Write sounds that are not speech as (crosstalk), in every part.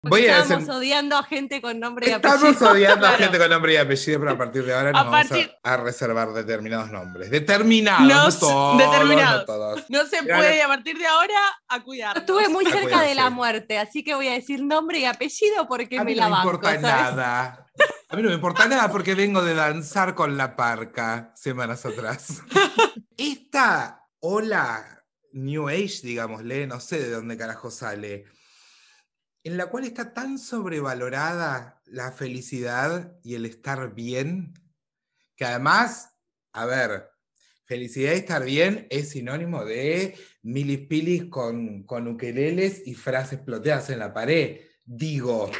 Voy a Estamos decir- odiando a gente con nombre y apellido. Estamos (laughs) odiando a gente con nombre y apellido, pero a partir de ahora nos A vamos a- partir- a, reservar determinados nombres. Determinados, No no, s- todos, determinados. no todos. No se puede a partir de ahora a cuidar. Estuve muy A cerca cuidarse. de la muerte, así que voy a decir nombre y apellido porque A me mí la no me banco, importa ¿sabes? nada. A mí no me importa nada porque vengo de danzar con la parca semanas atrás. (laughs) Esta ola New Age, digámosle, no sé de dónde carajo sale, en la cual está tan sobrevalorada la felicidad y el estar bien, que además, a ver, felicidad y estar bien es sinónimo de milis pilis con, con ukeleles y frases ploteadas en la pared. Digo,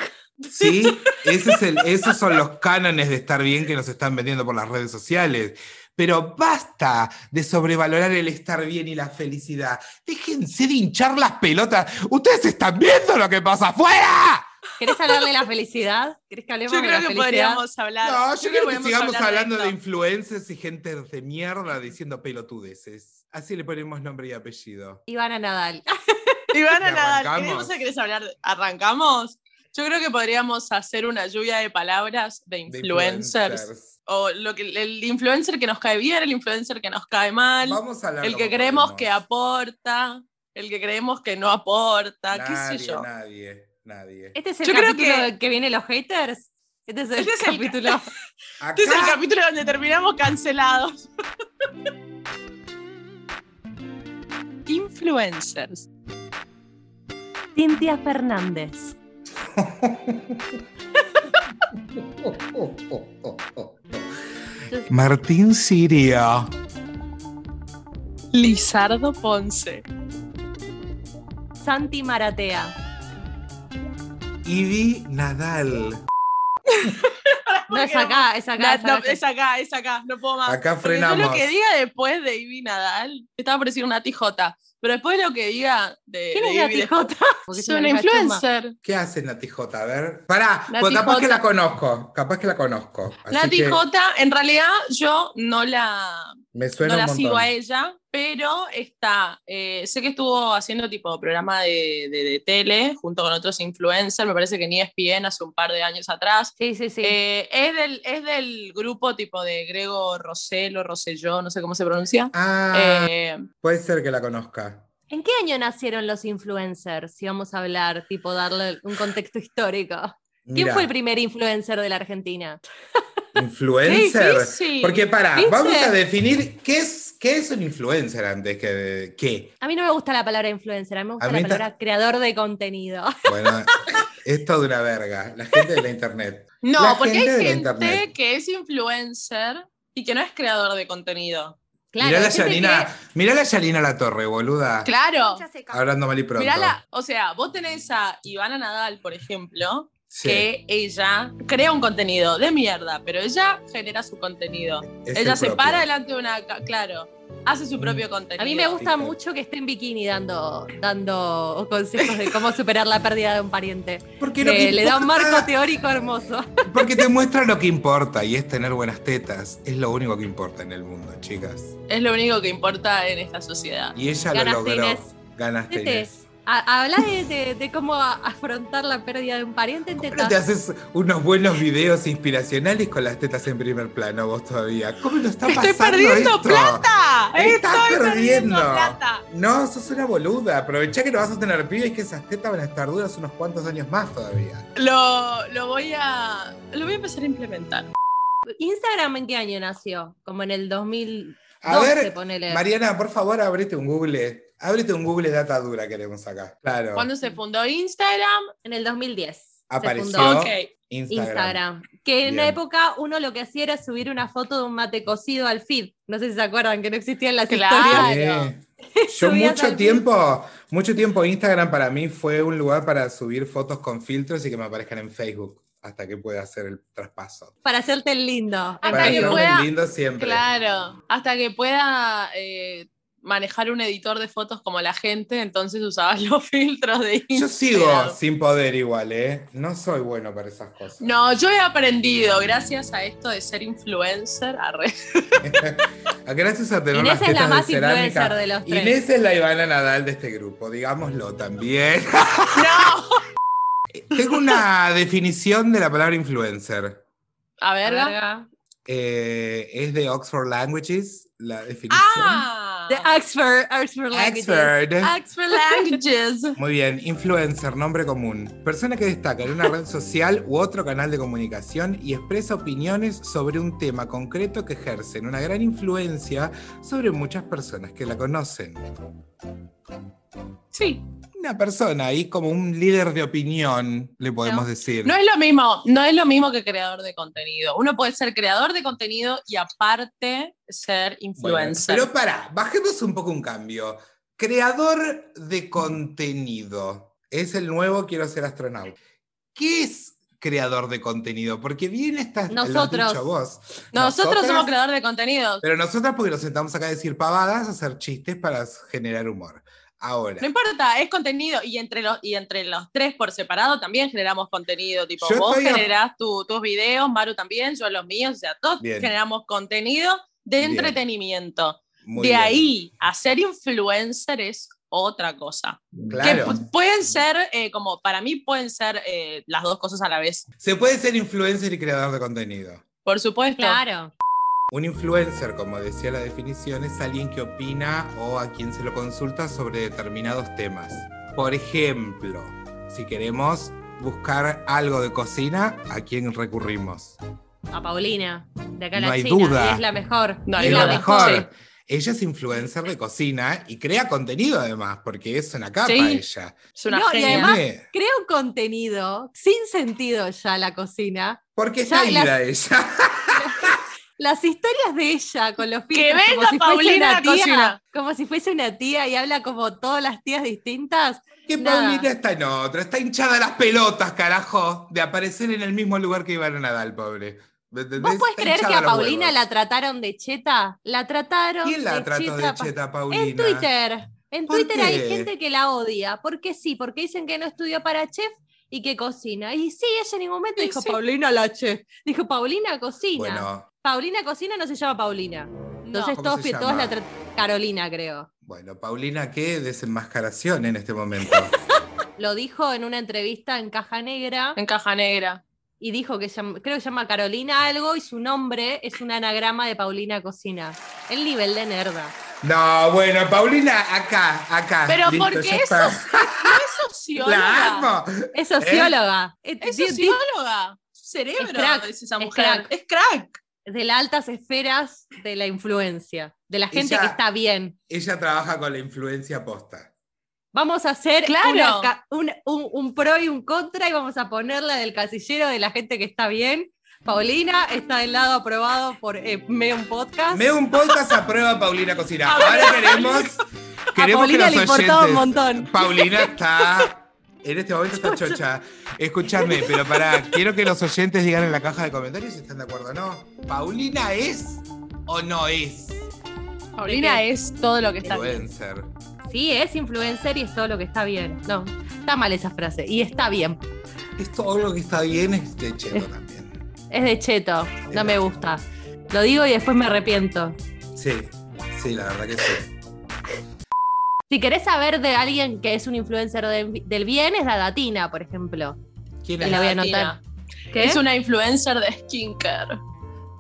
¿sí? (laughs) Ese es el- esos son los cánones de estar bien que nos están vendiendo por las redes sociales. Pero basta de sobrevalorar el estar bien y la felicidad. Déjense de hinchar las pelotas. Ustedes están viendo lo que pasa afuera. ¿Querés hablar de la felicidad? ¿Querés que hablemos Yo de creo la que felicidad? podríamos hablar. No, yo creo que sigamos hablar hablando de, influencers y gente de mierda diciendo pelotudeces. Así le ponemos nombre y apellido. Ivana Nadal. (laughs) Ivana ¿Y Nadal, arrancamos? ¿querés, ¿querés hablar? ¿Arrancamos? Yo creo que podríamos hacer una lluvia de palabras de De influencers. O lo que, el influencer que nos cae bien, el influencer que nos cae mal, Vamos a el que creemos podemos. que aporta, el que creemos que no aporta, qué Nadie, sé yo. Nadie, nadie. Este es el Yo creo capítulo que- que... vienen los haters. Este es el Este es el- capítulo. (laughs) Este es el capítulo donde terminamos cancelados. (laughs) Influencers. Cintia Fernández. (laughs) Martín Siria. Lizardo Ponce. Santi Maratea. Ivy Nadal. (laughs) No, es acá, es acá. Es no, acá. es acá, es acá, no puedo más. Acá yo frenamos. lo que diga después de Ivy Nadal, estaba por decir una tijota, pero después lo que diga de, ¿Quién de es la? (laughs) Porque (laughs) Es una influencer. ¿Qué hace Nati J? A ver. Pará, pues capaz que la conozco. Capaz que la conozco. Así Nati que J, en realidad yo no la, Me suena no la un sigo a ella, pero está, eh, sé que estuvo haciendo tipo programa de, de- de tele junto con otros influencers, me parece que en E ESPN hace un par de años atrás. Sí, sí, sí. Eh, es, del, es del grupo tipo de Grego Roselo, Rosselló, no sé cómo se pronuncia. Ah, Eh, puede ser que la conozca. ¿En qué año nacieron los influencers? Si vamos a hablar, tipo, darle un contexto histórico. ¿Quién Mira, fue el primer influencer de la Argentina? (laughs) influencer? Difícil. Porque para, vamos a definir qué es, qué es un influencer antes que qué. A mí no me gusta la palabra influencer, a mí me gusta A la palabra creador de contenido. (laughs) Bueno, es toda una verga. La gente de la internet. No, La porque gente hay gente internet. que es influencer y que no es creador de contenido. Claro, mirá la Yanina, que- mirá la Yanina La Torre, boluda. Claro. Hablando mal y pronto. Mirala, o sea, vos tenés a Ivana Nadal, por ejemplo, Sí, que ella crea un contenido de mierda, pero ella genera su contenido. es ella el se propio. para delante de una, claro, hace su Mm. propio contenido. A mí me gusta mucho que esté en bikini dando, dando consejos de cómo superar la pérdida de un pariente. Porque lo Que que le da un marco teórico hermoso. (laughs) Porque te muestra lo que importa y es tener buenas tetas. Es lo único que importa en el mundo, chicas. Es lo único que importa en esta sociedad. Y ella lo logró. Inés. a- Habla de, de- de cómo afrontar la pérdida de un pariente en ¿Cómo tetas. no te haces unos buenos videos inspiracionales con las tetas en primer plano vos todavía? ¿Cómo lo está ¡Estoy pasando perdiendo esto? plata! Estás ¡Estoy perdiendo perdiendo. plata! No, sos una boluda. Aprovechá que no vas a tener pibes que esas tetas van a estar duras unos cuantos años más todavía. Lo, lo voy a. Lo voy a empezar a implementar. ¿Instagram en qué año nació? Como en el 2012, A ver, ponele. Mariana, por favor, ábrete un Google. Ábrete un Google data dura queremos acá. Claro. ¿Cuándo se fundó Instagram? En el 2010. se Apareció. fundó Ok. Instagram. Instagram. Que en Bien. la época uno lo que hacía era subir una foto de un mate cocido al feed. No sé si se acuerdan que no existían las Claro. historias. Sí. (laughs) Yo mucho tiempo, mucho tiempo Instagram para mí fue un lugar para subir fotos con filtros y que me aparezcan en Facebook hasta que pueda hacer el traspaso. Para hacerte el lindo. Hasta Para que pueda- lindo siempre. Claro. Hasta que pueda eh, manejar un editor de fotos como la gente, entonces usaba (laughs) los filtros de Instagram. Yo sigo sin poder igual, ¿eh? No soy bueno para esas cosas. No, yo he aprendido gracias a esto de ser influencer. arre. (laughs) Gracias a tener Inés las es la de más cerámica. influencer de los tres. Inés es la Ivana Nadal de este grupo, digámoslo también. (laughs) No, Tengo una definición de la palabra influencer. A ver. Verga. Eh, es de Oxford Languages, la definición. Ah. De Oxford, Oxford Languages. Oxford. Oxford Languages. Muy bien, influencer, nombre común. Persona que destaca en una red social u otro canal de comunicación y expresa opiniones sobre un tema concreto que ejercen una gran influencia sobre muchas personas que la conocen. Sí. Una persona ahí como un líder de opinión, le podemos No. decir. No es lo mismo, no es lo mismo que creador de contenido. Uno puede ser creador de contenido y aparte ser Bueno, influencer. pero para, bajemos un poco un cambio. Creador de contenido. Es el nuevo Quiero ser astronauta. ¿Qué es creador de contenido? Porque bien estás Nosotros. dicho vos. Nosotros somos creador de contenido. Pero nosotras porque nos sentamos acá a decir pavadas, a hacer chistes para generar humor. Ahora, No importa, es contenido y entre los, y entre los tres por separado también generamos contenido. Tipo, Yo vos a- generás tu- tus videos, Maru también, yo los míos, o sea, todos Bien. generamos contenido de Bien. entretenimiento. muy de bien. ahí a ser influencer es otra cosa. Que Claro. pu- pueden ser, eh, como para mí pueden ser eh, las dos cosas a la vez. Se puede ser influencer y creador de contenido. Por supuesto. Claro. Un influencer, como decía la definición, es alguien que opina o a quien se lo consulta sobre determinados temas. Por ejemplo, si queremos buscar algo de cocina, ¿a quién recurrimos? A Paulina, de acá a No la hay China. duda. es la mejor. No es es la la mejor. mejor. Ella es influencer de cocina y crea contenido además, porque es una capa Sí. ella. Es una No, y además- Crea un contenido sin sentido ya la cocina. Porque Ya está ida ella. (laughs) Las historias de ella con los Que filtros, como venga si fuese Paulina una a cocinar. tía, como si fuese una tía y habla como todas las tías distintas. Que Nada. Paulina está en otro, está hinchada las pelotas, carajo, de aparecer en el mismo lugar que Iván Nadal, pobre. ¿Vos podés creer que a Paulina huevos. la trataron de cheta? La trataron ¿Quién la de trató de cheta, Paulina? En Twitter. En ¿Por Twitter hay gente que la odia. ¿Por qué sí? Porque dicen que no estudió para chef y que cocina. Y sí, ella en ningún momento Sí, dijo sí. Paulina la chef. Dijo Paulina cocina. Bueno, Paulina cocina no se llama Paulina. Entonces ¿Cómo todos, todos la Carolina, creo. bueno, Paulina, qué desenmascaración en este momento. (laughs) Lo dijo en una entrevista en Caja Negra En caja negra. y dijo que creo que se llama Carolina algo y su nombre es un anagrama de Paulina Cocina. El nivel de nerda. No, bueno, Paulina, acá, acá. Pero listo, porque eso está. no es socióloga. La amo. Es socióloga. Eh, Es socióloga. Cerebro Es crack, es esa es mujer. crack. Es crack. De las altas esferas de la influencia, de la gente Ella- que está bien. Ella trabaja con la influencia posta. Vamos a hacer Claro. una un, un- un pro y un contra y vamos a ponerla del casillero de la gente que está bien. Paulina está del lado aprobado por eh, Meon Podcast. Me un podcast a prueba Paulina Cocina. (laughs) Ahora queremos, a queremos que Paulina los le importaba un oyentes. montón. Paulina está. En este momento está chocha. Escúchame, pero para, quiero que los oyentes digan en la caja de comentarios si están de acuerdo o no. ¿Paulina es o no es Paulina es todo lo que está bien. influencer? Sí, es influencer y es todo lo que está bien. No, está mal esa frase. Y está bien. Es todo lo que está bien, es de cheto también. Es de cheto. No me gusta. Lo digo y después me arrepiento. Sí, sí, la verdad que sí. Si querés saber de alguien que es un influencer de- del bien, es la Datina, por ejemplo. ¿Quién Y es? la voy a anotar. ¿Qué? Es una influencer de skincare.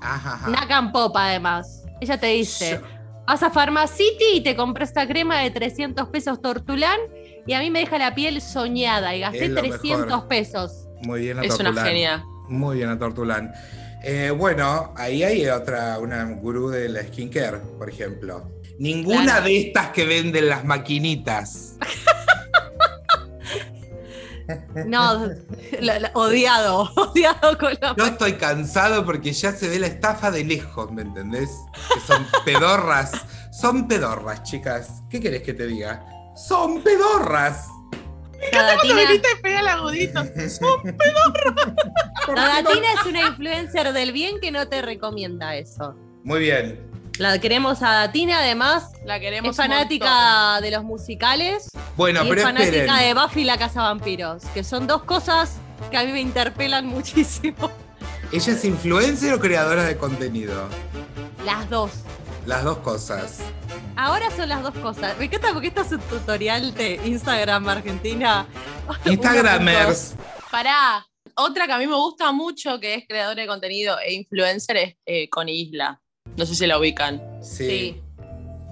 Ajá, ajá. Nakan Pop, además. Ella te dice, vas a Pharmacity y te compras esta crema de 300 pesos Tortulán y a mí me deja la piel soñada y gasté Es lo 300 mejor. pesos. Muy bien a Es una genia. Muy bien a Tortulán. Eh, bueno, ahí hay otra, una gurú de la skincare, por ejemplo. Ninguna Claro. de estas que venden las maquinitas. (laughs) No, la- la- odiado, odiado con la... Yo estoy cansado porque ya se ve la estafa de lejos, ¿me entendés? Que son (laughs) pedorras. Son pedorras, chicas. ¿Qué querés que te diga? ¡Son pedorras! La Datina, y pega el agudito. la Datina es una influencer del bien que no te recomienda eso. Muy bien. La queremos a Datina, además, La queremos es fanática de los musicales Bueno, y es pero fanática esperen. de Buffy y la Casa Vampiros, que son dos cosas que a mí me interpelan (laughs) muchísimo. ¿Ella es influencer o creadora de contenido? Las dos. Las dos cosas. Ahora son las dos cosas. Me encanta porque esto es un tutorial de Instagram Argentina. (laughs) Instagramers. Pará, otra que a mí me gusta mucho, que es creadora de contenido e influencer, es eh, con Isla. No sé si la ubican. Sí. Sí.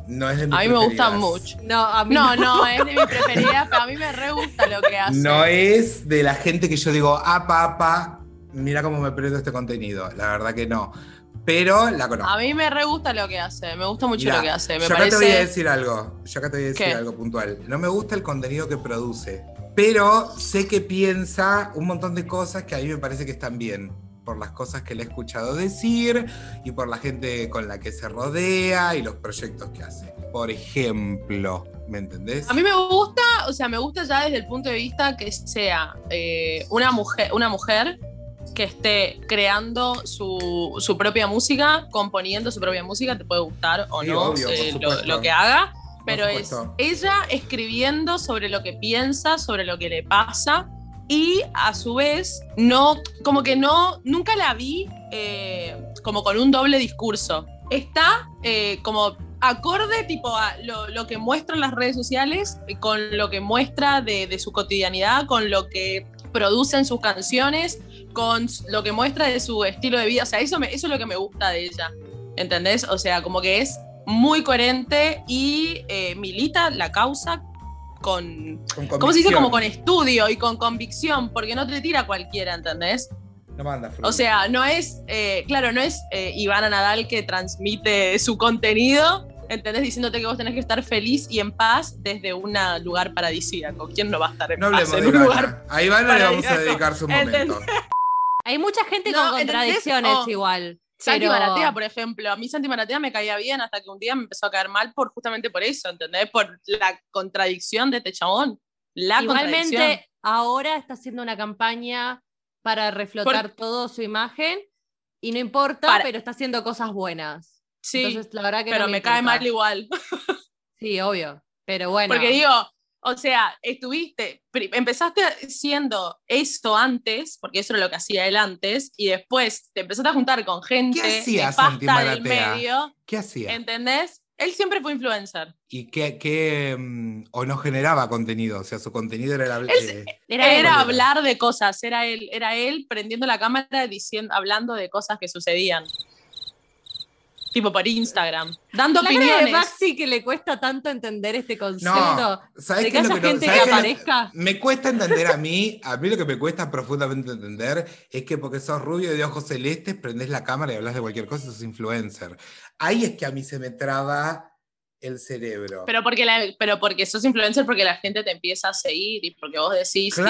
No es de mis A mí me gusta preferidas. mucho. No, a mí No, no, es de mi preferida, pero a mí me re gusta lo que hace. No es de la gente que yo digo, ah, papá, mira cómo me prendo este contenido. La verdad que no. Pero la conozco. A mí me re gusta lo que hace, me gusta mucho Mirá, lo que hace. Me yo acá te voy a parece. decir algo. Yo acá te voy a decir ¿Qué? algo puntual. No me gusta el contenido que produce. Pero sé que piensa un montón de cosas que a mí me parece que están bien. Por las cosas que le he escuchado decir y por la gente con la que se rodea y los proyectos que hace. Por ejemplo, ¿me entendés? A mí me gusta, o sea, me gusta ya desde el punto de vista que sea eh, una, mujer, una mujer que esté creando su, su propia música, componiendo su propia música, te puede gustar o Sí, no obvio, eh, lo, que haga, pero es ella escribiendo sobre lo que piensa, sobre lo que le pasa y a su vez no, como que no, nunca la vi eh, como con un doble discurso. Está eh, como acorde tipo a lo, lo que muestra en las redes sociales, eh, con lo que muestra de, de su cotidianidad, con lo que produce en sus canciones, con lo que muestra de su estilo de vida. O sea, eso, me- eso es lo que me gusta de ella. ¿Entendés? O sea, como que es muy coherente y milita la causa con, Con ¿cómo se dice? Como con estudio y con convicción, porque no te tira cualquiera, ¿entendés? No manda fruta. O sea, no es, eh, claro, no es eh, Ivana Nadal que transmite su contenido, ¿entendés? Diciéndote que vos tenés que estar feliz y en paz desde un lugar paradisíaco. ¿Quién no va a estar en no paz hablemos en de un Ivana. lugar? A Ivana le vamos a dedicar su momento. ¿Entendés? Hay mucha gente No, con contradicciones O- igual. Santi pero- Maratea, por ejemplo. A mí Santi Maratea me caía bien hasta que un día me empezó a caer mal por justamente por eso, ¿entendés? Por la contradicción de este chabón. La. Igualmente, ahora está haciendo una campaña para reflotar todo su imagen y no importa, Para- pero está haciendo cosas buenas. Sí, Entonces, la verdad que pero no me, cae importa. mal igual. (laughs) Sí, obvio. Pero bueno. Porque digo, o sea, estuviste, empezaste siendo esto antes, porque eso era lo que hacía él antes, y después te empezaste a juntar con gente ¿Qué hacía nefasta Santi del Maratea? medio, ¿Qué hacía? ¿entendés? Él siempre fue influencer. ¿Y qué, qué, mm, o no generaba contenido? O sea, su contenido era el Él- eh. Era hablar de cosas, era él, era él prendiendo la cámara diciendo, hablando de cosas que sucedían. Tipo por Instagram, dando La cara de opiniones. Maxi que le cuesta tanto entender este concepto. No, ¿sabes de que es lo haya que no- gente sabes que qué es lo- aparezca. Me cuesta entender a mí, a mí lo que me cuesta profundamente entender es que porque sos rubio de ojos celestes, prendés la cámara y hablas de cualquier cosa y sos influencer. Ahí es que a mí se me traba el cerebro. Pero porque, la- pero porque sos influencer, porque la gente te empieza a seguir y porque vos decís, tipo,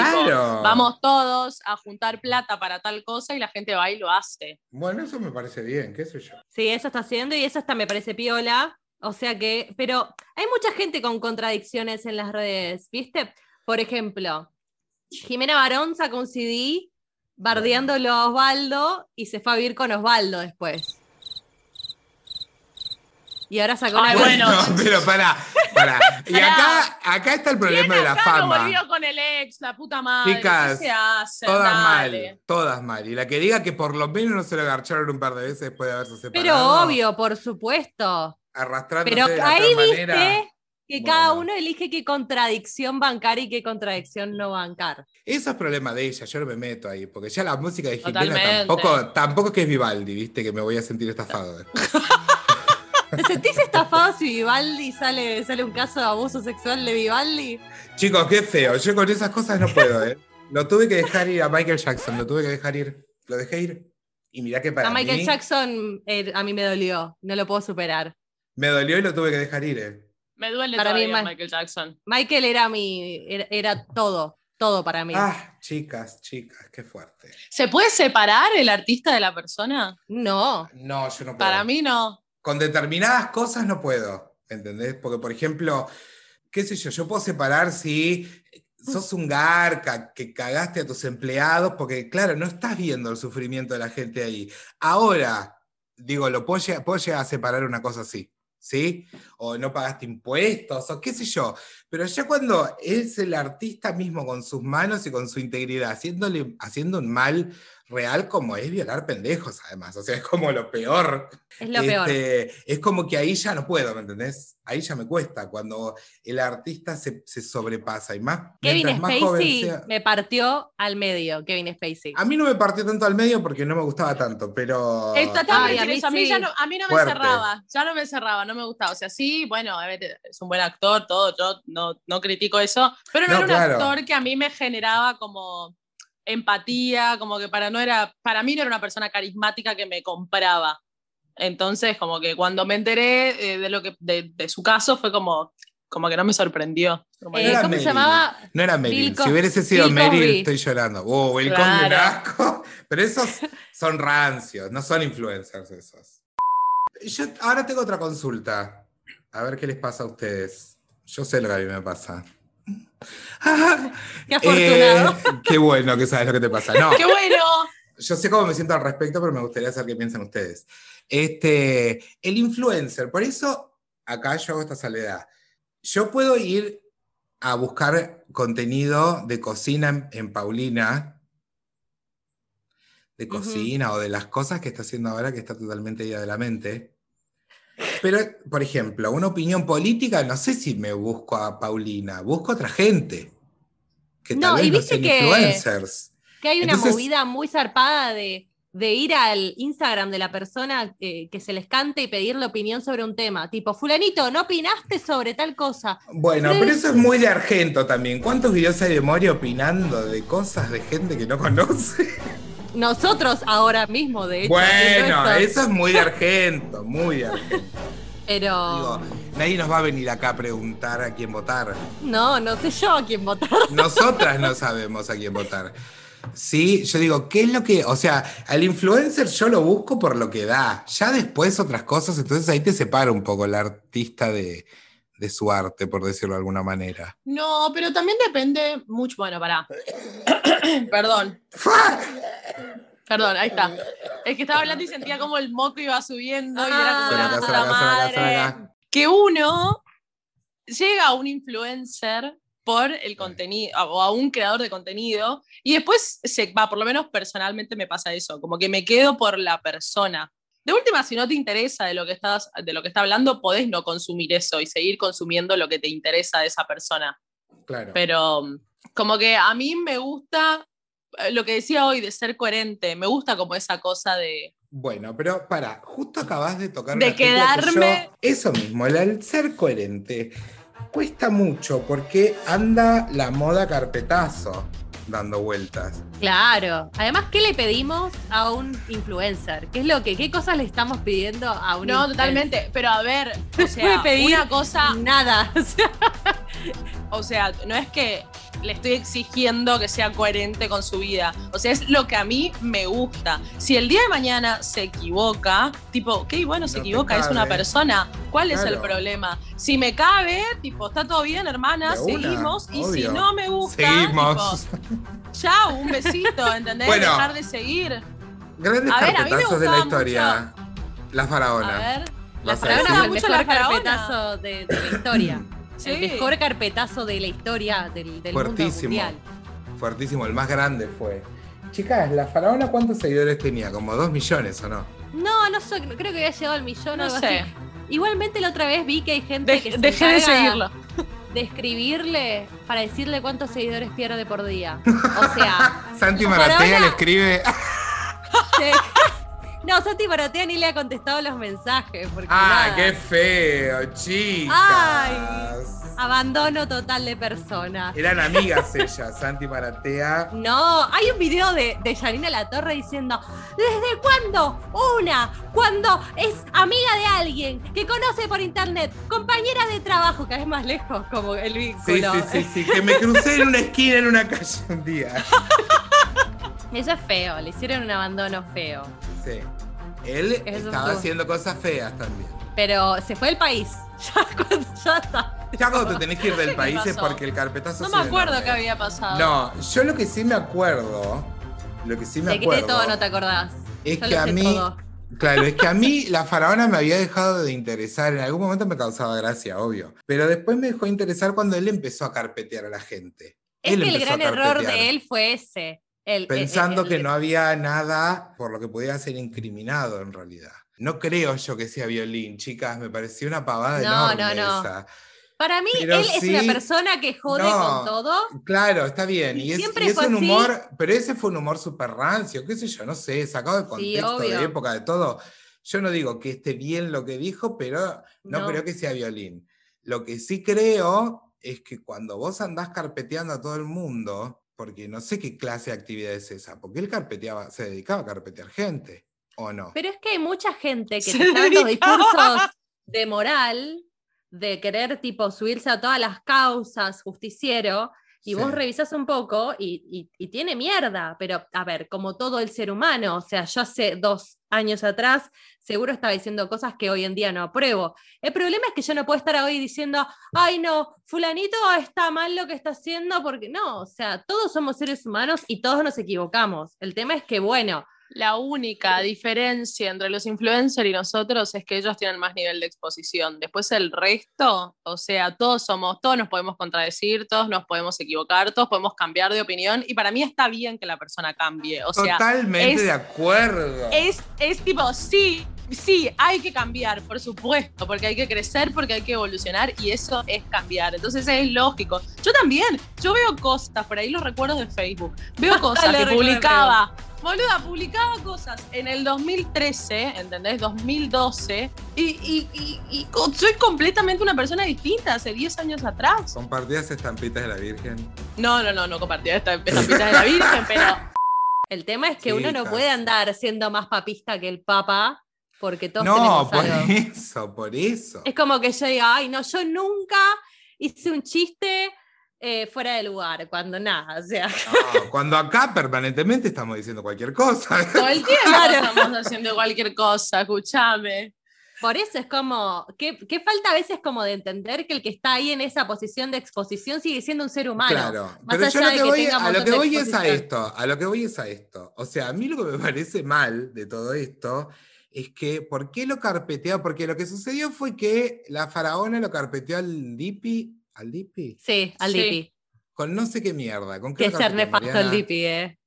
vamos todos a juntar plata para tal cosa y la gente va y lo hace. Bueno, eso me parece bien, qué sé yo. Sí, eso está haciendo y eso hasta me parece piola. O sea que, pero hay mucha gente con contradicciones en las redes, ¿viste? Por ejemplo, Jimena Barón sacó un CD bardeándolo a Osvaldo y se fue a vivir con Osvaldo después. Y ahora sacó canción- bueno. (laughs) No, pero pará, pará. Y acá, acá está el problema de la Acá no fama. volvió con el ex, la puta madre. Chicas, ¿Qué se hace? Todas Dale. mal, todas mal. Y la que diga que por lo menos no se lo agarcharon un par de veces después de haberse separado. Pero obvio, por supuesto. Arrastrándose Pero de la ahí viste manera. que Bueno. cada uno elige qué contradicción bancar y qué contradicción no bancar. Eso es problema de ella, yo no me meto ahí, porque ya la música de Jimena Totalmente. tampoco, tampoco es que es Vivaldi, viste, que me voy a sentir estafado después. (laughs) ¿Te sentís estafado si Vivaldi sale, sale un caso de abuso sexual de Vivaldi? Chicos, qué feo, yo con esas cosas no puedo, ¿eh? Lo tuve que dejar ir a Michael Jackson, lo tuve que dejar ir, lo dejé ir. Y mirá que para a Michael mí Jackson eh, a mí me dolió, no lo puedo superar. me dolió y lo tuve que dejar ir, ¿eh? Me duele Para mí todavía Michael Jackson. Michael era mi, era, era todo, todo para mí. Ah, chicas, chicas, qué fuerte. ¿Se puede separar el artista de la persona? No, No, yo no puedo. Para mí no. Con determinadas cosas no puedo, ¿entendés? Porque, por ejemplo, qué sé yo, yo puedo separar si sos un garca, que cagaste a tus empleados, porque, claro, no estás viendo el sufrimiento de la gente ahí. Ahora, digo, lo puedo llegar, a separar una cosa así, ¿sí? O no pagaste impuestos, o qué sé yo. Pero ya cuando es el artista mismo con sus manos y con su integridad, haciéndole, haciendo un mal real como es violar pendejos, además. O sea, es como lo peor. Es lo peor. Este, es como que ahí ya no puedo, ¿me entendés? Ahí ya me cuesta, cuando el artista se, se sobrepasa. Y más, Kevin más Spacey sea- me partió al medio, Kevin Spacey. A mí no me partió tanto al medio porque no me gustaba tanto, pero... Está tan Ay, a bien mí eso, a mí, ya no, a mí no me Fuerte. cerraba, ya no me cerraba, no me gustaba. O sea, sí, bueno, es un buen actor, todo, yo no, no critico eso, pero no, No, era un claro. actor que a mí me generaba como empatía, como que para, no era, para mí no era una persona carismática que me compraba. Entonces, como que cuando me enteré eh, de, lo que, de, de su caso, fue como, como que no me sorprendió. Como Eh, era ¿Cómo se Meryl. llamaba? No era Meryl. Si hubiese sido Meryl, estoy llorando. Oh, el Claro. Asco. (laughs) Pero esos son rancios, no son influencers esos. Yo ahora tengo otra consulta. A ver qué les pasa a ustedes. Yo sé lo que a mí me pasa. Qué afortunado. Eh, qué bueno que sabes lo que te pasa. No, ¡Qué bueno! yo sé cómo me siento al respecto, pero me gustaría saber qué piensan ustedes. Este, el influencer, por eso acá yo hago esta salvedad. Yo puedo ir a buscar contenido de cocina en, en Paulina, de cocina o de las cosas que está haciendo ahora que está totalmente ida de la mente. Pero, por ejemplo, una opinión política, no sé si me busco a Paulina, busco a otra gente. Que tal No, vez y no viste sean que- influencers. Que hay una Entonces- movida muy zarpada de, de ir al Instagram de la persona eh, que se les cante y pedirle opinión sobre un tema. Tipo, fulanito, ¿no opinaste sobre tal cosa? Bueno, Pero pero es- eso es muy de Argento también. ¿Cuántos videos hay de Mori opinando de cosas de gente que no conoce? Nosotros ahora mismo, de hecho. Bueno, eso es muy de Argento, muy de Argento. Pero Digo, nadie nos va a venir acá a preguntar a quién votar. no, no sé yo a quién votar. Nosotras no sabemos a quién votar. Sí, yo digo, ¿qué es lo que.? O sea, al influencer yo lo busco por lo que da. Ya después otras cosas, entonces ahí te separa un poco el artista de, de su arte, por decirlo de alguna manera. No, pero también depende mucho. Bueno, pará. (coughs) Perdón. Perdón, ahí está. Es que estaba hablando y sentía como el moco iba subiendo y era como acá, son madre. Que uno llega a un influencer por el contenido o a un creador de contenido y después se va, por lo menos personalmente me pasa eso, como que me quedo por la persona. De última, si no te interesa de lo que estás, de lo que está hablando, podés no consumir eso y seguir consumiendo lo que te interesa de esa persona Claro. pero mm, como que a mí me gusta eh, lo que decía hoy de ser coherente, me gusta como esa cosa de... Bueno, pero para, justo acabas de tocar De que quedarme- yo- eso mismo, el, el ser coherente cuesta mucho porque anda la moda carpetazo dando vueltas. Claro. Además, ¿qué le pedimos a un influencer? ¿Qué es lo que, qué cosas le estamos pidiendo a un No, influencer? totalmente, pero a ver, (laughs) o puede sea, pedir una cosa, Nada. O (laughs) sea, o sea, no es que le estoy exigiendo que sea coherente con su vida, o sea, es lo que a mí me gusta. Si el día de mañana se equivoca, tipo, ok, bueno, se No equivoca, es una persona, ¿cuál es el problema? Si me cabe, tipo, está todo bien, hermana, De una, seguimos, y si no me gusta, Seguimos. tipo, Chao, un besito, ¿entendés? Bueno. Dejar de seguir. Grandes A ver, a mí me de la historia. La A ver. la a faraona el Mucho mejor la faraona. carpetazo de, de la historia. Sí. El mejor carpetazo de la historia del, del mundo Fuertísimo. mundial. Fuertísimo, el más grande fue. Chicas, ¿la faraona cuántos seguidores tenía? ¿Como dos millones o no? No, no sé, creo que había llegado al millón o No algo sé. así. Igualmente la otra vez vi que hay gente De- que se dejé de seguirlo. de escribirle para decirle cuántos seguidores pierde por día. (laughs) O sea, Santi Maratea le escribe. (laughs) no, Santi Maratea ni le ha contestado los mensajes. Porque ¡Ah, nada, qué feo, chicas! Ay. Abandono total de personas. Eran (laughs) amigas ellas, Santi Maratea. No, hay un video de, de Janina La Torre diciendo, ¿desde cuándo una, cuando es amiga de alguien que conoce por internet, compañera de trabajo, cada vez más lejos, como el Sí, vínculo? sí, sí, sí, que me crucé en una esquina en una calle un día. (laughs) Eso es feo, le hicieron un abandono feo. Sí. Él Eso estaba haciendo cosas feas también. Pero se fue del país. (laughs) Ya, cuando- ya está. Ya cuando te tenés que ir del país es porque el carpetazo No me acuerdo qué había pasado. No, yo lo que sí me acuerdo, lo que sí me De que de acuerdo todo no te acordás. es Yo que a mí todo. Claro, es que a mí (laughs) la faraona me había dejado de interesar. En algún momento me causaba gracia, obvio. Pero después me dejó de interesar cuando él empezó a carpetear a la gente. Es Él que el gran error de él fue ese. El- el- Pensando el- que no había nada por lo que podía ser incriminado en realidad. No creo yo que sea violín, chicas. Me pareció una pavada No, enorme no, no. esa. Para mí, Pero él es una persona que jode no. con todo. Claro, está bien. Y Y es, y un así. humor, pero ese fue un humor súper rancio, qué sé yo, no sé, sacado de contexto, de época, de todo. Yo no digo que esté bien lo que dijo, pero no, No. creo que sea violín. Lo que sí creo es que cuando vos andás carpeteando a todo el mundo, porque no sé qué clase de actividad es esa, porque él carpeteaba, se dedicaba a carpetear gente, ¿o no? Pero es que hay mucha gente que Se te está dando discursos de moral, de querer tipo subirse a todas las causas, justiciero, y vos Sí. revisás un poco y, y- y tiene mierda, pero a ver, como todo el ser humano, o sea, yo hace dos años atrás seguro estaba diciendo cosas que hoy en día no apruebo. El problema es que yo no puedo estar hoy diciendo, ay no, fulanito está mal lo que está haciendo, porque no, o sea, todos somos seres humanos y todos nos equivocamos. El tema es que, bueno, La única diferencia entre los influencers y nosotros es que ellos tienen más nivel de exposición. Después el resto, o sea, todos somos, todos nos podemos contradecir, todos nos podemos equivocar, todos podemos cambiar de opinión y para mí está bien que la persona cambie. O sea, Totalmente es- de acuerdo. es, es tipo, sí, sí, hay que cambiar, por supuesto, porque hay que crecer, porque hay que evolucionar y eso es cambiar. Entonces es lógico. Yo también, yo veo cosas, por ahí los recuerdos de Facebook, veo (laughs) cosas que publicaba. Boluda, publicaba cosas en el 2013, ¿entendés? 2012, y, y- y- y soy completamente una persona distinta hace 10 años atrás. ¿Compartías estampitas de la Virgen? No, no, no, no compartía esta estampita de la Virgen, pero (laughs) El tema es que uno no puede andar siendo más papista que el papa, porque todos No, tenemos por algo. eso, por eso. Es como que yo diga, ay, no, yo nunca hice un chiste eh, fuera de lugar, cuando nada, o sea. No, cuando acá permanentemente estamos diciendo cualquier cosa. (laughs) todo el tiempo Claro. estamos haciendo cualquier cosa, escúchame. Por eso es como, que, que falta a veces como de entender que el que está ahí en esa posición de exposición sigue siendo un ser humano. Claro, Más pero yo lo que voy, a lo que voy es a esto, a lo que voy es a esto. O sea, a mí lo que me parece mal de todo esto es que, ¿por qué lo carpetea? Porque lo que sucedió fue que la faraona lo carpeteó al Dipi, ¿al Dipi? Sí, al Sí. Dipi. Con no sé qué mierda. ¿Con qué Que carpeteó, nefasto el? Dipi, eh.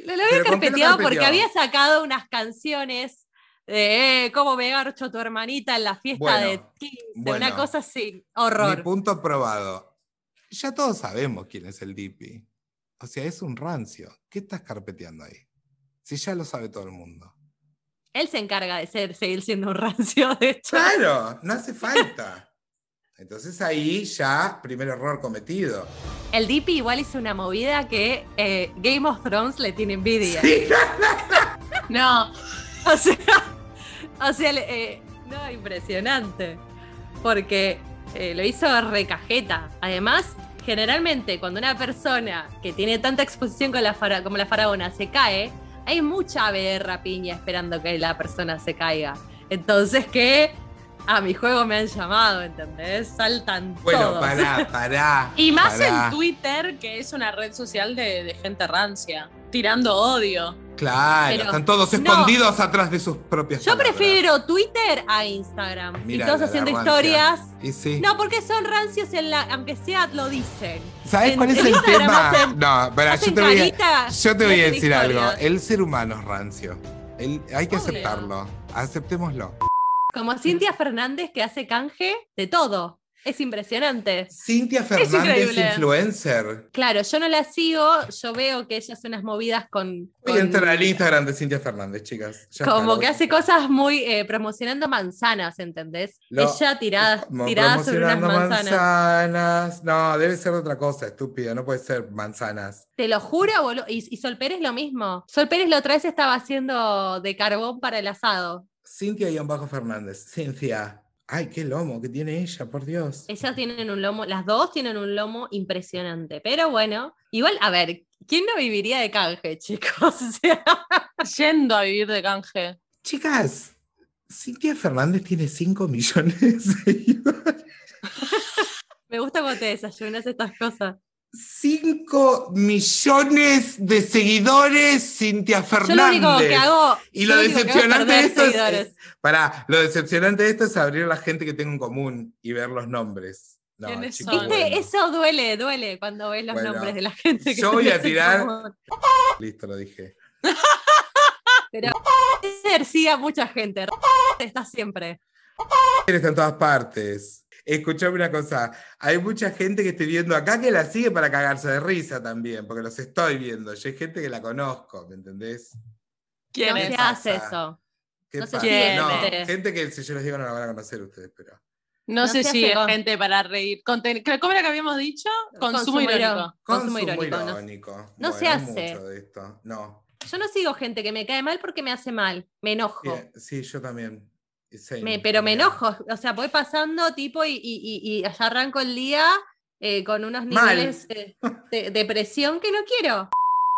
Lo, lo había ¿Pero con qué lo carpeteado porque carpeteó? había sacado unas canciones de eh, cómo me garcho tu hermanita en la fiesta Bueno, de 15, bueno. una cosa así, Mi horror. punto probado. Ya todos sabemos quién es el Dipi. O sea, es un rancio. ¿Qué estás carpeteando ahí? Si ya lo sabe todo el mundo. Él se encarga de ser, seguir siendo un rancio, de hecho. Claro, no hace (laughs) falta. Entonces ahí ya, primer error cometido. El Dipi igual hizo una movida que eh, Game of Thrones le tiene envidia. Sí. (laughs) No, O sea, o sea le- eh, no, impresionante. Porque eh, lo hizo recajeta. Además, generalmente cuando una persona que tiene tanta exposición con la fara- como la faraona se cae, hay mucha berra piña esperando que la persona se caiga. Entonces que a mi juego me han llamado, ¿entendés? Saltan Bueno, todos. pará, pará. (laughs) y más pará. en Twitter, que es una red social de, de gente rancia, tirando odio. Claro, Pero- están todos no. escondidos atrás de sus propias Yo palabras. prefiero Twitter a Instagram. Mira y todos haciendo rancia. historias. Y sí. No, porque son rancios en la, aunque sea lo dicen. ¿Sabes en- cuál es el Instagram tema? hacen- no, pará, yo te voy a, carita yo te y voy a hacen decir algo. El ser humano es rancio. El- hay que Obvio. aceptarlo. Aceptémoslo. Como Cintia Fernández que hace canje de todo. Es impresionante. Cintia Fernández, influencer. Claro, yo no la sigo, yo veo que ella hace unas movidas con. Voy a con- entrar al Instagram de Cintia Fernández, chicas. Ya como que hace cosas muy eh, promocionando manzanas, ¿entendés? Lo- ella tirada, tirada sobre unas manzanas. manzanas. No, debe ser otra cosa, estúpida. No puede ser manzanas. Te lo juro, boludo. Y, y Sol Pérez lo mismo. Sol Pérez la otra vez estaba haciendo de carbón para el asado. Cintia y Bajo Fernández. Cintia. Ay, qué lomo que tiene ella, por Dios. Ellas tienen un lomo, las dos tienen un lomo impresionante. Pero bueno, igual, a ver, ¿quién no viviría de canje, (laughs) chicos? O sea, Yendo a vivir de canje. Chicas, Cintia Fernández tiene 5 millones de seguidores. (laughs) me gusta cuando te desayunas estas cosas. 5 millones de seguidores Cintia Yo Fernández. lo único que hago. Y yo lo único que hago es decepcionante de esto es, seguidores. es- pará, lo decepcionante de esto es abrir la gente que tengo en común y ver los nombres. No. Viste, bueno. eso duele, duele cuando ves los Bueno, nombres de la gente que yo voy a en tirar- común. Listo, lo dije. (laughs) Pero ser sí a mucha gente. Está siempre. Está en todas partes. Escuchame una cosa, hay mucha gente que estoy viendo acá que la sigue para cagarse de risa también, porque los estoy viendo. Yo hay gente que la conozco, ¿me entendés? ¿Quién no es? se hace eso. ¿Qué No se pasa? sigue No, gente. que si yo les digo no la van a conocer ustedes, pero. No, No sé se si es con- gente para reír. Conten- ¿Cómo era que habíamos dicho? Consumo, Consumo irónico. irónico. Consumo Consumo irónico, no- irónico. no se hace. mucho de esto. No. Yo no sigo gente que me cae mal porque me hace mal. Me enojo. Sí, yo también. Me- pero me enojo. O sea, voy pasando tipo y, y, y, ya arranco el día eh, con unos niveles eh, de, de presión que no quiero.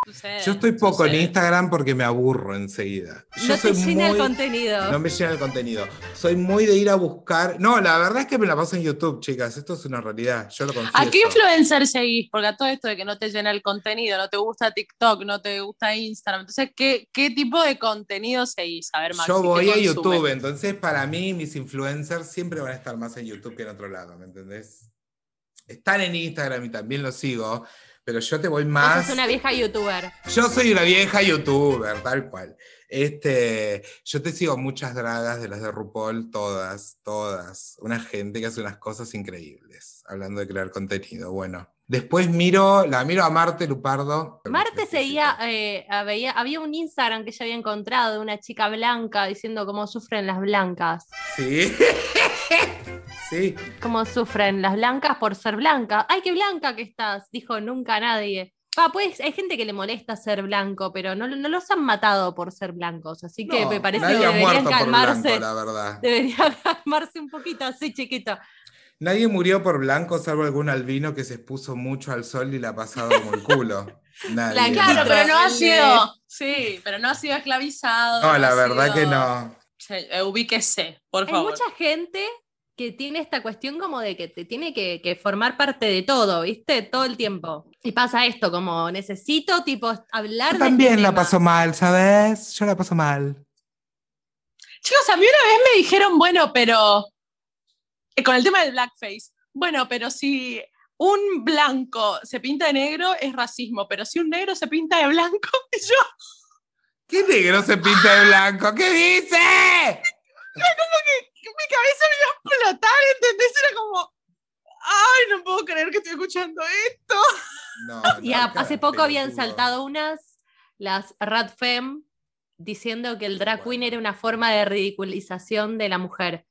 Sucede, Yo estoy poco en. Instagram porque me aburro enseguida. Yo no te soy llena el muy- contenido. No me llena el contenido. Soy muy de ir a buscar. No, la verdad es que me la paso en YouTube, chicas. Esto es una realidad. Yo lo confieso. ¿A qué influencer seguís? Porque a todo esto de que no te llena el contenido, no te gusta TikTok, no te gusta Instagram. Entonces, ¿qué, qué tipo de contenido seguís? A ver, Maxi, Yo ¿qué voy a? YouTube, entonces para mí mis influencers siempre van a estar más en YouTube que en otro lado, ¿me entendés? Están en Instagram y también los sigo, pero yo te voy Vos más. sos una vieja youtuber. Yo soy una vieja youtuber, tal cual. Este, yo te sigo muchas dragas de las de RuPaul, todas, todas. Una gente que hace unas cosas increíbles, hablando de crear contenido. Bueno, después miro, la miro a Marte Lupardo. Marte seguía, eh, había un Instagram que ella había encontrado de una chica blanca diciendo cómo sufren las blancas. Sí. (laughs) sí. Cómo sufren las blancas por ser blancas. ¡Ay, qué blanca que estás! Dijo nunca nadie. Pa, pues hay gente que le molesta ser blanco, pero no, no los han matado por ser blancos, así que No, me parece que deberían calmarse. blanco, la verdad. (laughs) Deberían calmarse un poquito así, chiquito. Nadie murió por blanco, salvo algún albino que se expuso mucho al sol y la ha pasado como el culo. (laughs) Nadie. Claro, pero no ha sido. Sí, pero no ha sido esclavizado. No, la verdad sido- que no. Sí, eh, ubíquese, por Hay favor. mucha gente que tiene esta cuestión como de que te tiene que, que formar parte de todo, ¿viste? Todo el tiempo. Y pasa esto, como necesito, tipo, hablar Yo de también este la tema. paso mal, ¿sabes? Yo la paso mal. Chicos, a mí una vez me dijeron, bueno, pero. eh, Con el tema del blackface. Bueno, pero si un blanco se pinta de negro es racismo, pero si un negro se pinta de blanco, (laughs) yo. ¿Qué negro se pinta de blanco? ¿Qué dice? (laughs) Mi cabeza me iba a explotar, ¿entendés? Era como. Ay, no puedo creer que estoy escuchando esto. No, (laughs) Y no, a- cara, hace poco habían saltado unas, las Rat Fem, diciendo que el drag queen era una forma de ridiculización de la mujer.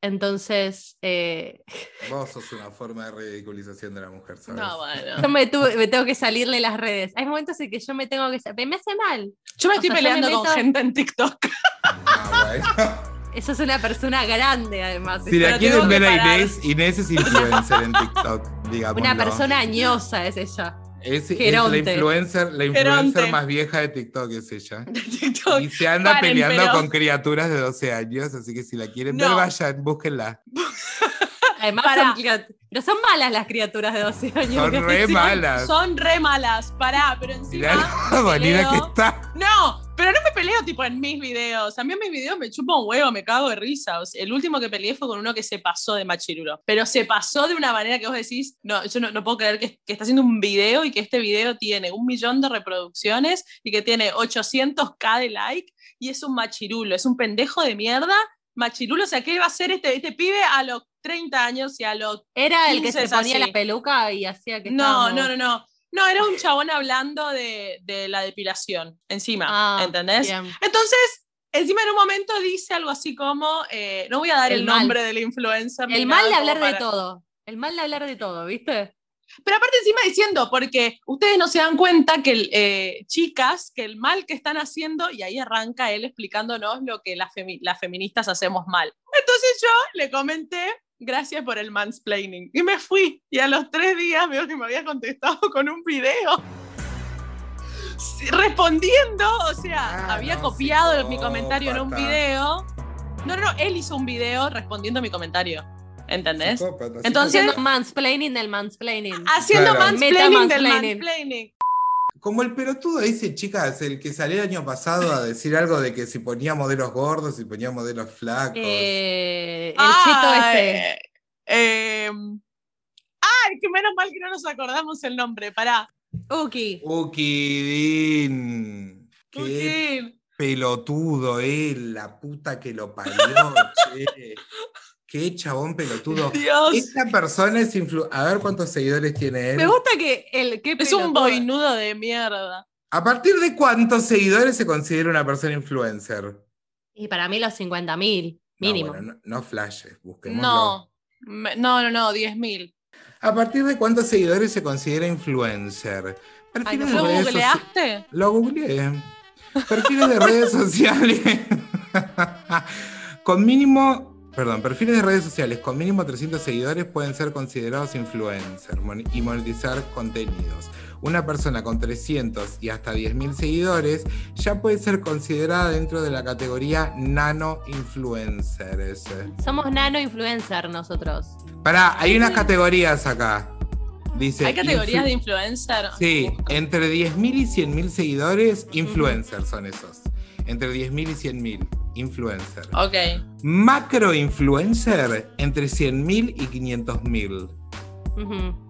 Entonces, eh, (laughs) Vos sos una forma de ridiculización de la mujer, ¿sabes? No, bueno. yo me, tuve- me tengo que salirle las redes. Hay momentos en que yo me tengo que... Me hace mal. Yo me O estoy sea, yo me peleando con meto- gente en TikTok. Ah, bueno. (laughs) Eso es una persona grande, además. Si la quieren ver a. Inés, Inés es influencer en TikTok, (laughs) digamos. Una persona añosa es ella. Es, es la influencer, la influencer Geronte. más vieja de TikTok es ella. (laughs) TikTok. Y se anda Paren, peleando pero- con criaturas de 12 años, así que si la quieren ver, vayan, búsquenla. (laughs) Además, Pará. son, pero son malas las criaturas de 12 años. Son re malas. Son re malas. Pará, pero Mirá encima. bonita peleo. que está. No, pero no me peleo tipo en mis videos. A mí en mis videos me chupa un huevo, me cago de risa. O sea, el último que peleé fue con uno que se pasó de machirulo. Pero se pasó de una manera que vos decís, no, yo no, no puedo creer que, que está haciendo un video y que este video tiene un millón de reproducciones y que tiene 800k de like y es un machirulo, es un pendejo de mierda. Machirulo, o sea, ¿qué va a hacer este, este pibe a los 30 años y a los Era el que 15 se ponía así. la peluca y hacía que no, estábamos- no, no, no. No, era un chabón hablando de, de la depilación encima, Ah, ¿entendés? bien. Entonces, encima en un momento dice algo así como, eh, no voy a dar el, El nombre del influencer. El mal de hablar de todo. El mal de hablar de todo, ¿viste? Pero aparte encima diciendo, porque ustedes no se dan cuenta que, eh, chicas, que el mal que están haciendo, y ahí arranca él explicándonos lo que las, femi- las feministas hacemos mal. Entonces yo le comenté, gracias por el mansplaining, y me fui, y a los tres días veo que me había contestado con un video. Sí, Respondiendo, o sea, Ah, había no, copiado mi comentario en un video. No, no, no, él hizo un video respondiendo a mi comentario. ¿Entendés? Psicópata, Entonces- Haciendo mansplaining del mansplaining. Haciendo Claro. mansplaining del mansplaining. Como el pelotudo ese, chicas, el que salió el año pasado a decir algo de que si ponía modelos gordos y ponía modelos flacos. Eh, el Ah, cheto este. eh, eh, ay, que menos mal que no nos acordamos el nombre, pará. Uki. Ukidin. Qué Uki. pelotudo él, la puta que lo parió, (laughs) che. Qué chabón pelotudo. (laughs) Dios. Esta persona es influ... A ver cuántos seguidores tiene él. Me gusta que el que Es un boinudo de mierda. ¿A partir de cuántos seguidores se considera una persona influencer? Y para mí los 50.000, mínimo. No, bueno, no, no flashes, busquémoslo. No. No, no, no, 10.000. ¿A partir de cuántos seguidores se considera influencer? Ay, ¿Lo googleaste? Lo googleé. Perfiles de redes (laughs) sociales. (laughs) con mínimo. Perdón, perfiles de redes sociales con mínimo 300 seguidores pueden ser considerados influencers mon- y monetizar contenidos. Una persona con 300 y hasta 10.000 seguidores ya puede ser considerada dentro de la categoría nano influencers. Somos nano influencer nosotros. Pará, hay unas categorías acá. Dice. ¿Hay categorías de influencer? Sí, entre 10.000 y 100.000 seguidores, influencers son esos. Entre 10.000 y 100.000, influencer. Ok. Macro influencer, entre 100.000 y 500.000. Ujú.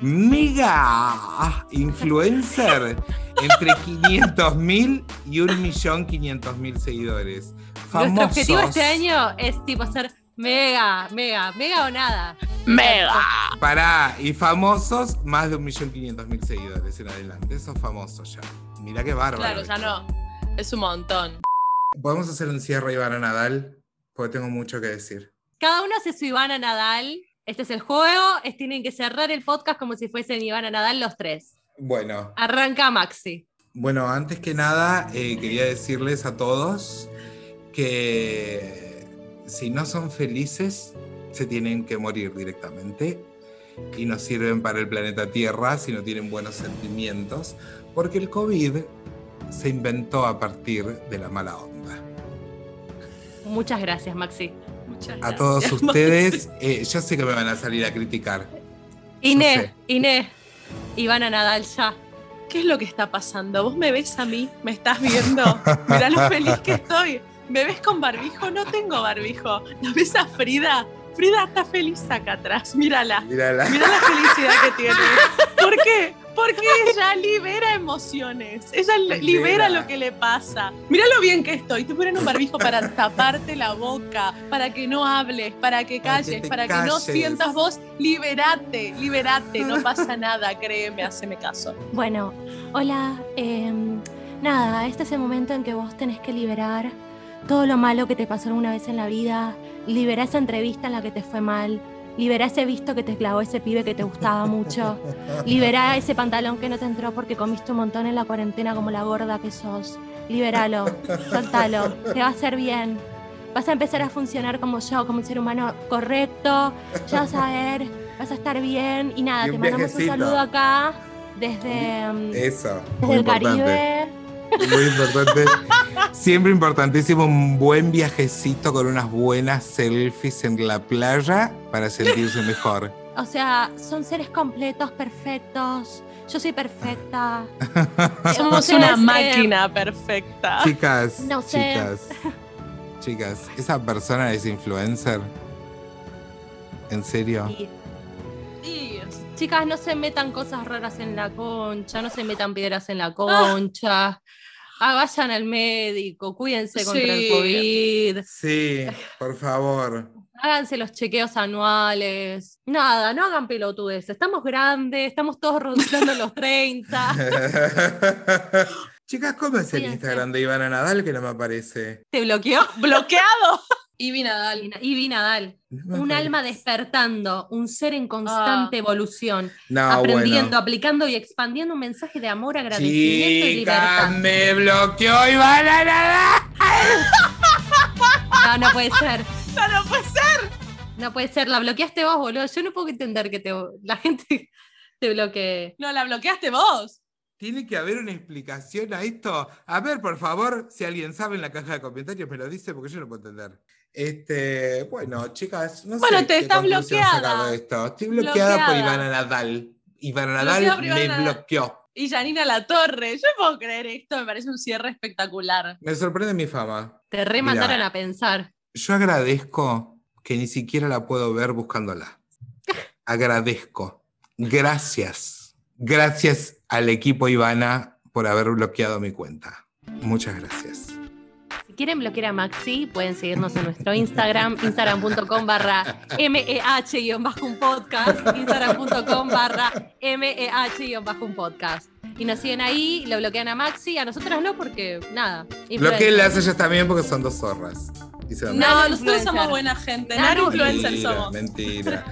Mega influencer, entre 500.000 y 1.500.000 seguidores. Famosos. Nuestro objetivo este año es tipo ser mega, mega, mega o nada. Mega. Pará, y famosos, más de 1.500.000 seguidores en adelante. Esos famosos ya. Mirá qué bárbaro. Claro, ya no. Es un montón. ¿Podemos hacer un cierre, Ivana Nadal? Porque tengo mucho que decir. Cada uno hace su Ivana Nadal. Este es el juego. Es, tienen que cerrar el podcast como si fuesen Ivana Nadal los tres. Bueno, Arranca Maxi. bueno, antes que nada, eh, quería decirles a todos que si no son felices, se tienen que morir directamente y no sirven para el planeta Tierra si no tienen buenos sentimientos, porque el COVID se inventó a partir de la mala onda. Muchas gracias, Maxi. Muchas A gracias. todos (laughs) ustedes, eh, yo sé que me van a salir a criticar. Inés, sé. Inés. Ivana Nadal ya. ¿Qué es lo que está pasando? ¿Vos me ves a mí? ¿Me estás viendo? Mirá lo (laughs) feliz que estoy. ¿Me ves con barbijo? No tengo barbijo. ¿La ves a Frida? Frida está feliz acá atrás. Mírala. Mírala. Mira la felicidad que tiene. ¿Por qué? Porque ella libera emociones. Ella li- libera Libera. lo que le pasa. Mira lo bien que estoy. Te ponen un barbijo para taparte la boca, para que no hables, para que Para que calles, para que no calles. sientas voz. Liberate, liberate. No pasa nada, créeme, haceme caso. Bueno, hola. em, nada, este es el momento en que vos tenés que liberar todo lo malo que te pasó alguna vez en la vida. Liberá esa entrevista en la que te fue mal. Liberá ese visto que te clavó ese pibe que te gustaba mucho. Liberá ese pantalón que no te entró porque comiste un montón en la cuarentena como la gorda que sos. Liberalo, soltalo, te va a hacer bien. Vas a empezar a funcionar como yo, como un ser humano correcto. Ya vas a ver, vas a estar bien. Y nada, Y te un mandamos un viajecito. saludo acá desde, mm, Eso, desde muy el importante. Caribe. Muy importante. Siempre importantísimo un buen viajecito con unas buenas selfies en la playa para sentirse mejor. O sea, son seres completos, perfectos. Yo soy perfecta. (laughs) Somos una máquina perfecta. Chicas, No sé. chicas, chicas, ¿esa persona es influencer? ¿En serio? Chicas, no se metan cosas raras en la concha, no se metan piedras en la concha. Ah, vayan al médico, cuídense contra el. COVID, Sí, por favor. háganse los chequeos anuales. Nada, no hagan pelotudes. Estamos grandes, estamos todos rondando los 30. (laughs) Chicas, ¿cómo es el. Instagram de Ivana Nadal que no me aparece? ¿Te bloqueó? ¡Bloqueado! Ivy Nadal. Y Vi Nadal, un alma despertando, un ser en constante Ah. evolución, No, aprendiendo, bueno. aplicando y expandiendo un mensaje de amor, agradecimiento y Chicas, libertad. me bloqueó Ivana Nadal. No, no puede ser. (laughs) No, no puede ser. No puede ser, la bloqueaste vos, boludo. Yo no puedo entender que te, la gente (laughs) te bloquee. No, la bloqueaste vos. Tiene que haber una explicación a esto. A ver, por favor, si alguien sabe en la caja de comentarios, me lo dice porque yo no puedo entender. Este, bueno, chicas, no Bueno, sé te qué sacar bloqueada. esto. Estoy bloqueada, por. Ivana Nadal. Ivana Nadal me Ivana Nadal. bloqueó. Y Janina La Torre. Yo no puedo creer esto, me parece un cierre espectacular. Me sorprende mi fama. Te remandaron Mira. a pensar. Yo agradezco que ni siquiera la puedo ver buscándola. Agradezco. Gracias. Gracias al equipo Ivana por haber bloqueado mi cuenta. Muchas gracias. Si quieren bloquear a Maxi, pueden seguirnos en nuestro Instagram, (laughs) instagram.com barra meh-un podcast, instagram.com barra meh-un podcast. Y nos siguen ahí, lo bloquean a Maxi, a nosotras no, porque nada. Bloqueenlas ellas también porque son dos zorras. Y se dan- No, nosotros influencer. somos buena gente. Nano Nano influencer Mentira, somos. Mentira.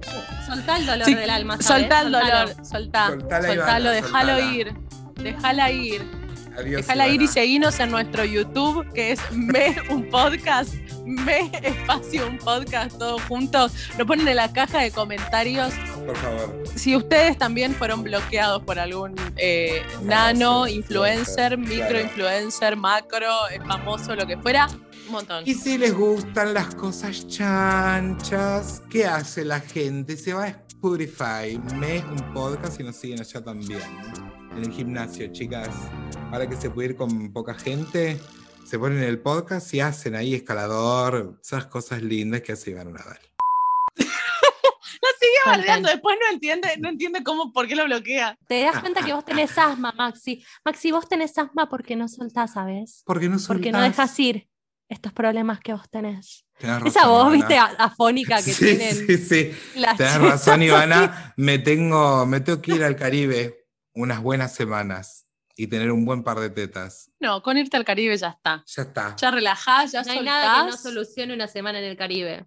(laughs) Soltá el dolor Sí, del alma, ¿sabes? Soltá el Soltalo. dolor, soltá. Soltalo, Ivana, déjalo soltala. ir. Déjala ir. Adiós. Déjala ir y seguinos en nuestro YouTube, que es Me un podcast, Me espacio un podcast, todos juntos. Lo ponen en la caja de comentarios. Por favor. Si ustedes también fueron bloqueados por algún eh, nano, influencer, influencer, micro claro. influencer, macro, famoso, lo que fuera, un montón. Y si les gustan las cosas chanchas, ¿qué hace la gente? Se va a Spotify, me un podcast y nos siguen allá también. En el gimnasio, chicas. Ahora que se puede ir con poca gente, se ponen el podcast y hacen ahí escalador, esas cosas lindas que hace Iván Nadal. (laughs) Lo sigue bardeando, después no entiende, no entiende cómo, por qué lo bloquea. Te das cuenta que vos tenés asma, Maxi. Maxi, vos tenés asma porque no soltás, ¿sabes? Porque no Porque no soltás. dejas ir estos problemas que vos tenés. Tenés Esa razón, voz, Ivana. viste, afónica que (laughs) sí, tienen sí, sí. Tenés razón. Ivana. Me tengo, me tengo que ir al Caribe unas buenas semanas y tener un buen par de tetas. No, con irte al Caribe ya está. Ya está. Ya relajás, ya No hay soltás. nada que no solucione una semana en el Caribe.